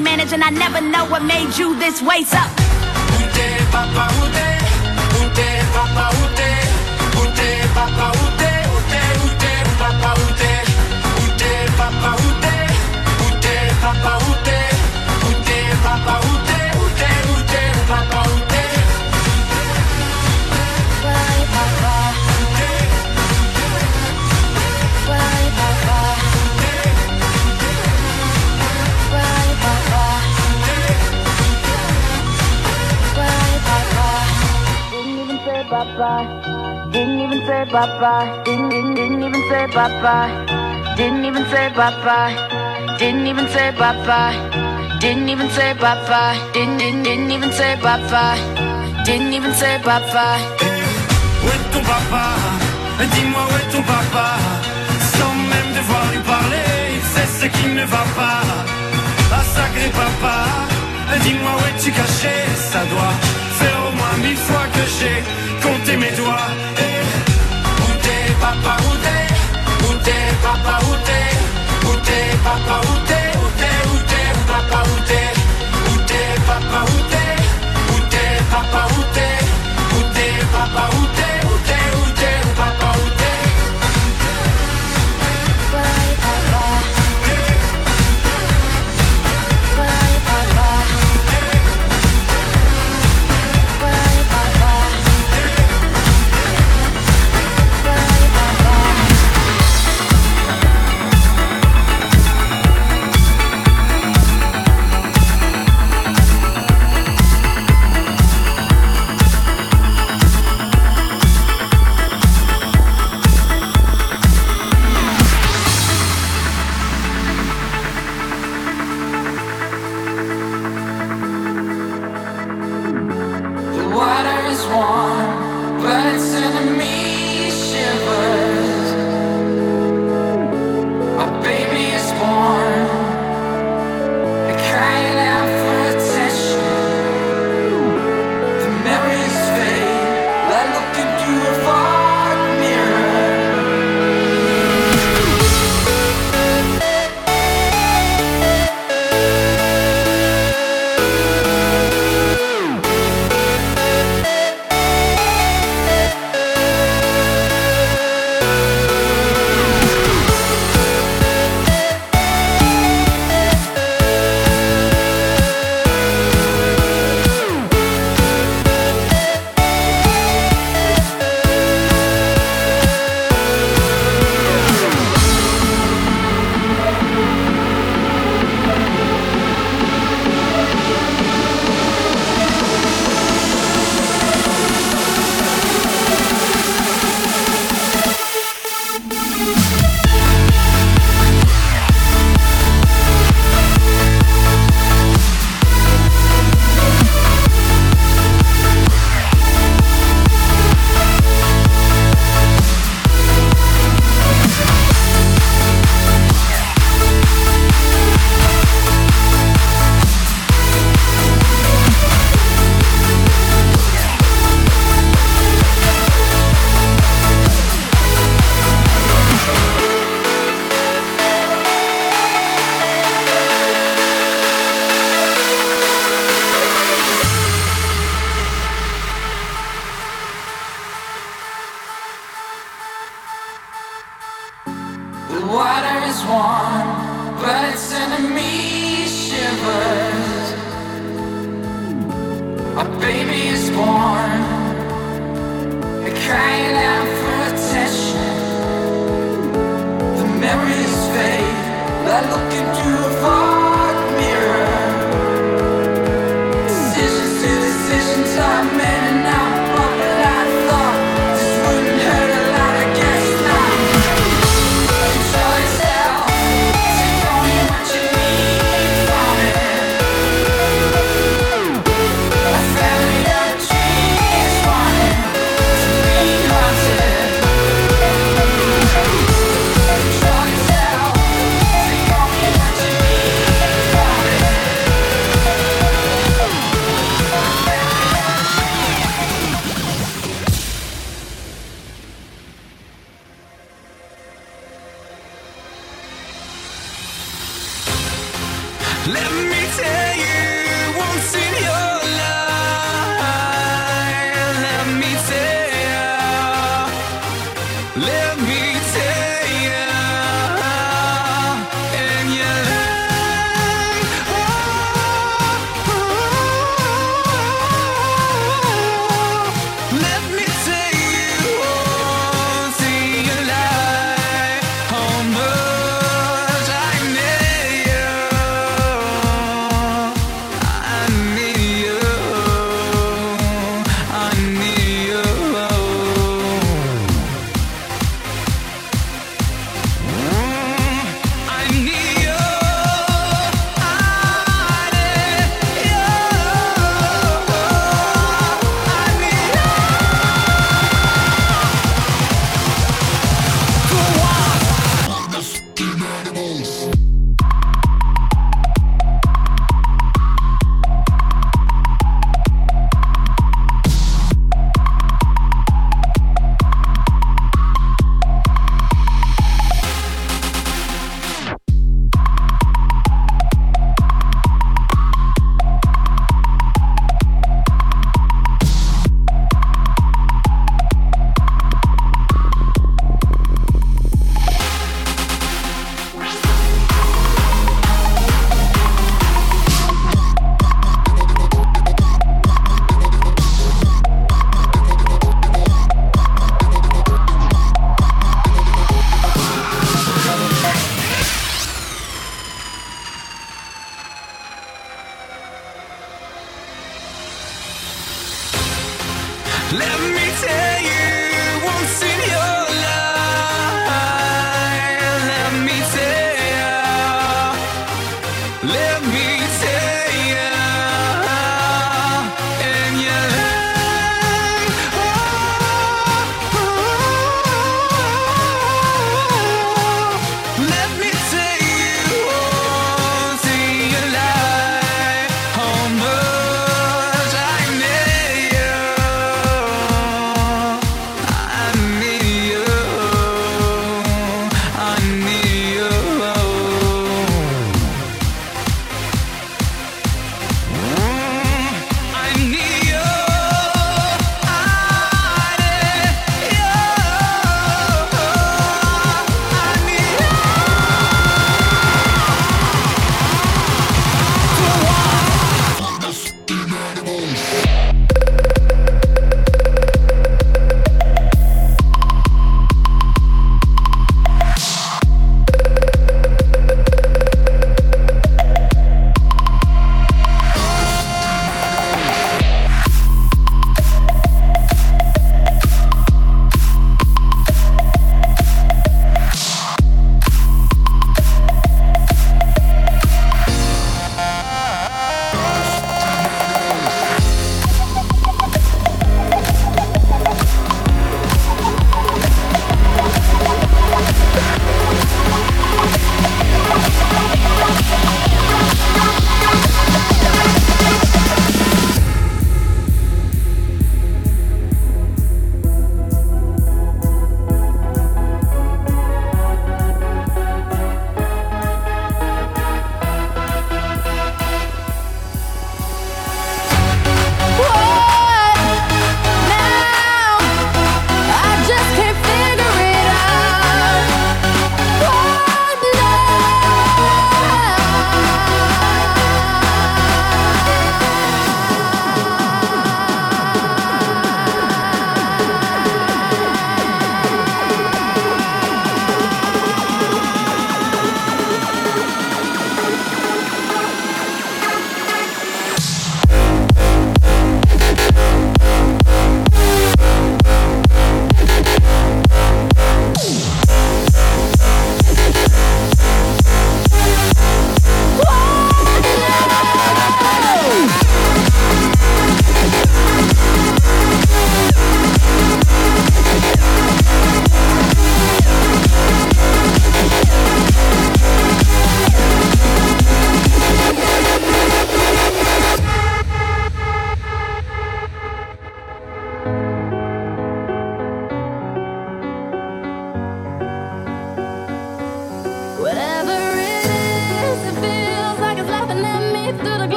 Manage, and I never know what made you this way. So. Say bye bye. Didn't, didn't, didn't even say bye bye. Didn't even say bye bye. Didn't even say bye bye. Didn't even say bye bye. Didn't, even say bye bye. Didn't even say bye bye. Où est ton papa? Dis-moi où est ton papa Sans même devoir lui parler C'est ce qui ne va pas Ah sacré papa Dis-moi où es-tu caché? Ça doit faire au moins mille fois que j'ai Où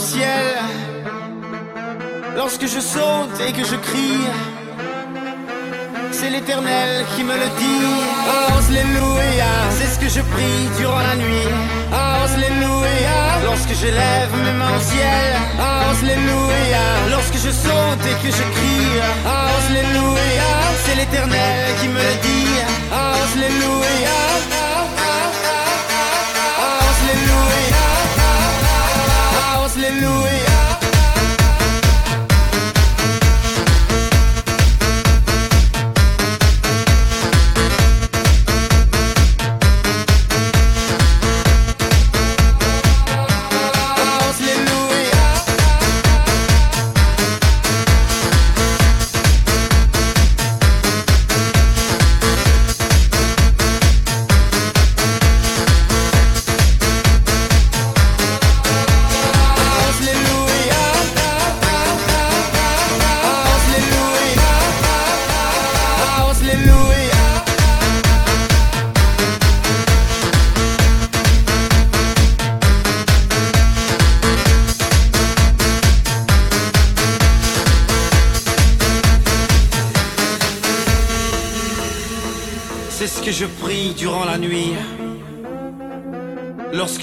ciel. Lorsque je saute et que je crie. C'est l'éternel qui me le dit. Alléluia, c'est ce que je prie durant la nuit. Alléluia, lorsque j'élève mes mains au ciel. Alléluia, lorsque je saute et que je crie. Alléluia, c'est l'éternel qui me le dit. Alléluia.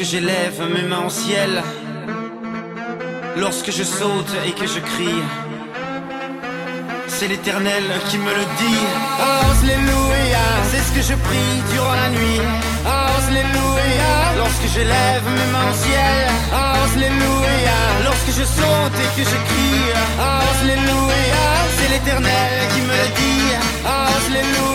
J'élève mes mains au ciel, lorsque je saute et que je crie, c'est l'éternel qui me le dit. Alléluia, c'est ce que je prie durant la nuit. Alléluia, lorsque j'élève mes mains au ciel. Alléluia, lorsque je saute et que je crie. Alléluia, c'est l'éternel qui me le dit. Alléluia.